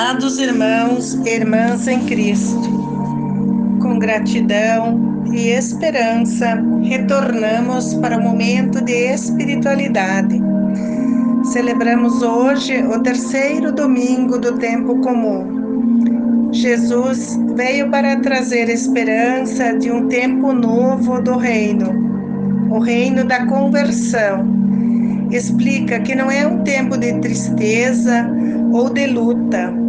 Amados irmãos e irmãs em Cristo, com gratidão e esperança, retornamos para o momento de espiritualidade. Celebramos hoje o terceiro domingo do tempo comum. Jesus veio para trazer esperança de um tempo novo do reino, o reino da conversão explica que não é um tempo de tristeza ou de luta.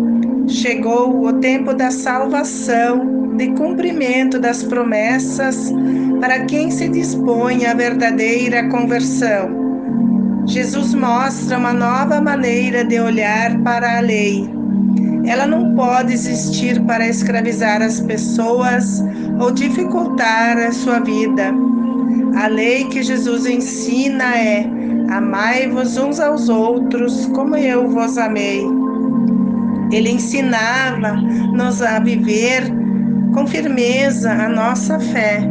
Chegou o tempo da salvação, de cumprimento das promessas para quem se dispõe à verdadeira conversão. Jesus mostra uma nova maneira de olhar para a lei. Ela não pode existir para escravizar as pessoas ou dificultar a sua vida. A lei que Jesus ensina é Amai-vos uns aos outros como eu vos amei. Ele ensinava-nos a viver com firmeza a nossa fé,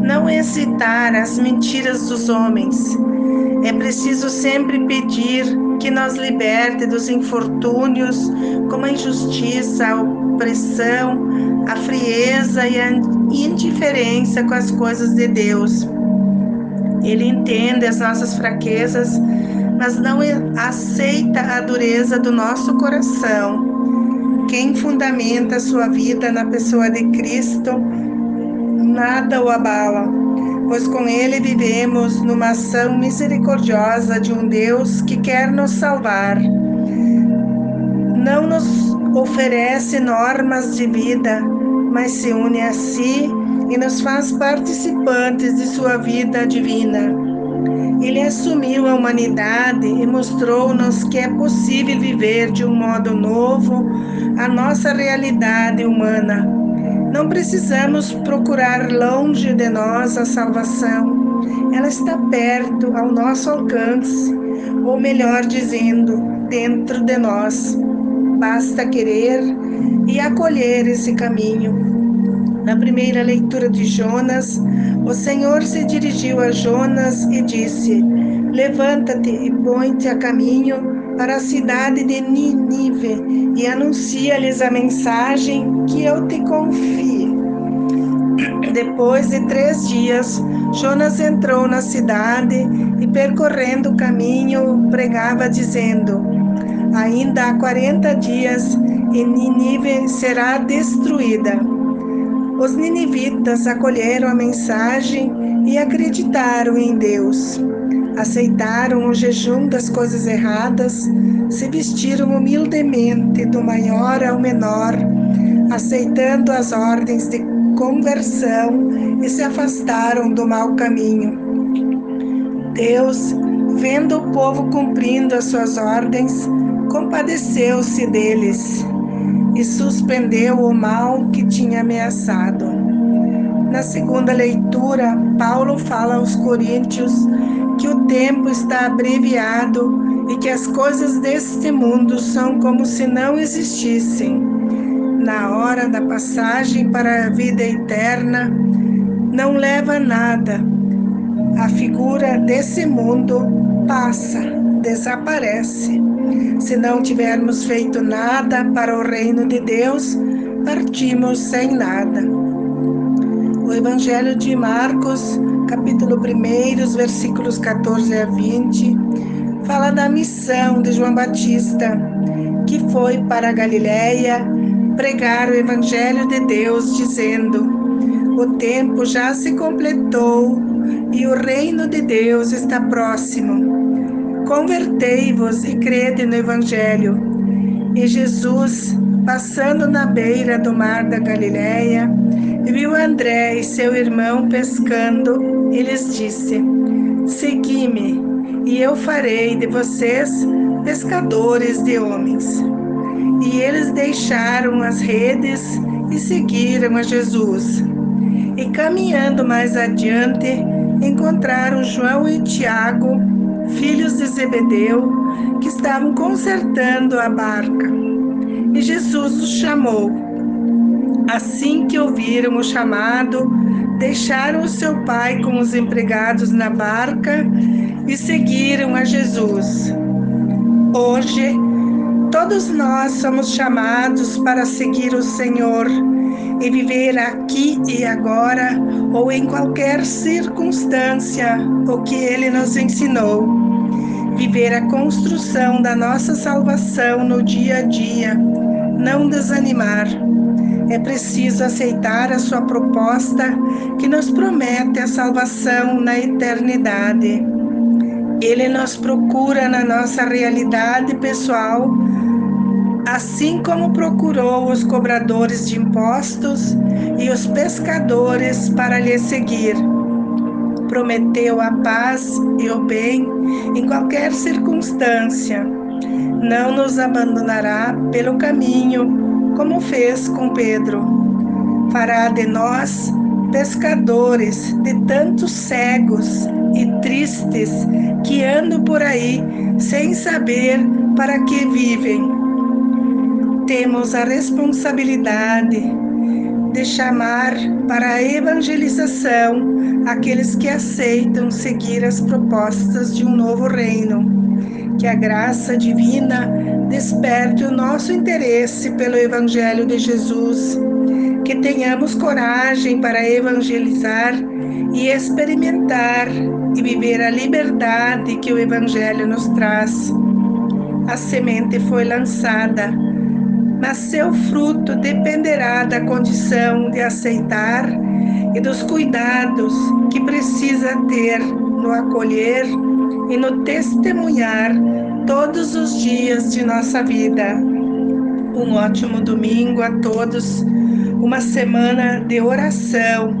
não hesitar as mentiras dos homens. É preciso sempre pedir que nos liberte dos infortúnios, como a injustiça, a opressão, a frieza e a indiferença com as coisas de Deus. Ele entende as nossas fraquezas, mas não aceita a dureza do nosso coração. Quem fundamenta sua vida na pessoa de Cristo, nada o abala, pois com ele vivemos numa ação misericordiosa de um Deus que quer nos salvar. Não nos oferece normas de vida, mas se une a si e nos faz participantes de sua vida divina. Ele assumiu a humanidade e mostrou-nos que é possível viver de um modo novo a nossa realidade humana. Não precisamos procurar longe de nós a salvação. Ela está perto, ao nosso alcance, ou melhor dizendo, dentro de nós. Basta querer e acolher esse caminho. Na primeira leitura de Jonas, o Senhor se dirigiu a Jonas e disse: Levanta-te e põe-te a caminho para a cidade de Nínive e anuncia-lhes a mensagem que eu te confio. Depois de três dias, Jonas entrou na cidade e, percorrendo o caminho, pregava, dizendo: Ainda há quarenta dias e Nínive será destruída. Os ninivitas acolheram a mensagem e acreditaram em Deus. Aceitaram o jejum das coisas erradas, se vestiram humildemente do maior ao menor, aceitando as ordens de conversão e se afastaram do mau caminho. Deus, vendo o povo cumprindo as suas ordens, compadeceu-se deles e suspendeu o mal que tinha ameaçado. Na segunda leitura, Paulo fala aos Coríntios que o tempo está abreviado e que as coisas deste mundo são como se não existissem. Na hora da passagem para a vida eterna, não leva nada. A figura desse mundo passa, desaparece. Se não tivermos feito nada para o reino de Deus, partimos sem nada. O Evangelho de Marcos, capítulo 1, versículos 14 a 20, fala da missão de João Batista, que foi para a Galiléia pregar o Evangelho de Deus, dizendo: O tempo já se completou e o reino de Deus está próximo. Convertei-vos e crede no Evangelho. E Jesus, passando na beira do mar da Galileia, viu André e seu irmão pescando e lhes disse: Segui-me, e eu farei de vocês pescadores de homens. E eles deixaram as redes e seguiram a Jesus. E caminhando mais adiante, encontraram João e Tiago filhos de Zebedeu, que estavam consertando a barca. E Jesus os chamou. Assim que ouviram o chamado, deixaram o seu pai com os empregados na barca e seguiram a Jesus. Hoje, Todos nós somos chamados para seguir o Senhor e viver aqui e agora ou em qualquer circunstância o que Ele nos ensinou. Viver a construção da nossa salvação no dia a dia, não desanimar. É preciso aceitar a Sua proposta que nos promete a salvação na eternidade. Ele nos procura na nossa realidade pessoal assim como procurou os cobradores de impostos e os pescadores para lhe seguir. Prometeu a paz e o bem em qualquer circunstância. Não nos abandonará pelo caminho, como fez com Pedro. Fará de nós pescadores de tantos cegos e tristes que andam por aí sem saber para que vivem temos a responsabilidade de chamar para a evangelização aqueles que aceitam seguir as propostas de um novo reino. Que a graça divina desperte o nosso interesse pelo Evangelho de Jesus. Que tenhamos coragem para evangelizar e experimentar e viver a liberdade que o Evangelho nos traz. A semente foi lançada mas seu fruto dependerá da condição de aceitar e dos cuidados que precisa ter no acolher e no testemunhar todos os dias de nossa vida. Um ótimo domingo a todos, uma semana de oração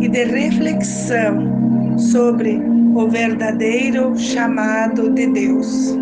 e de reflexão sobre o verdadeiro chamado de Deus.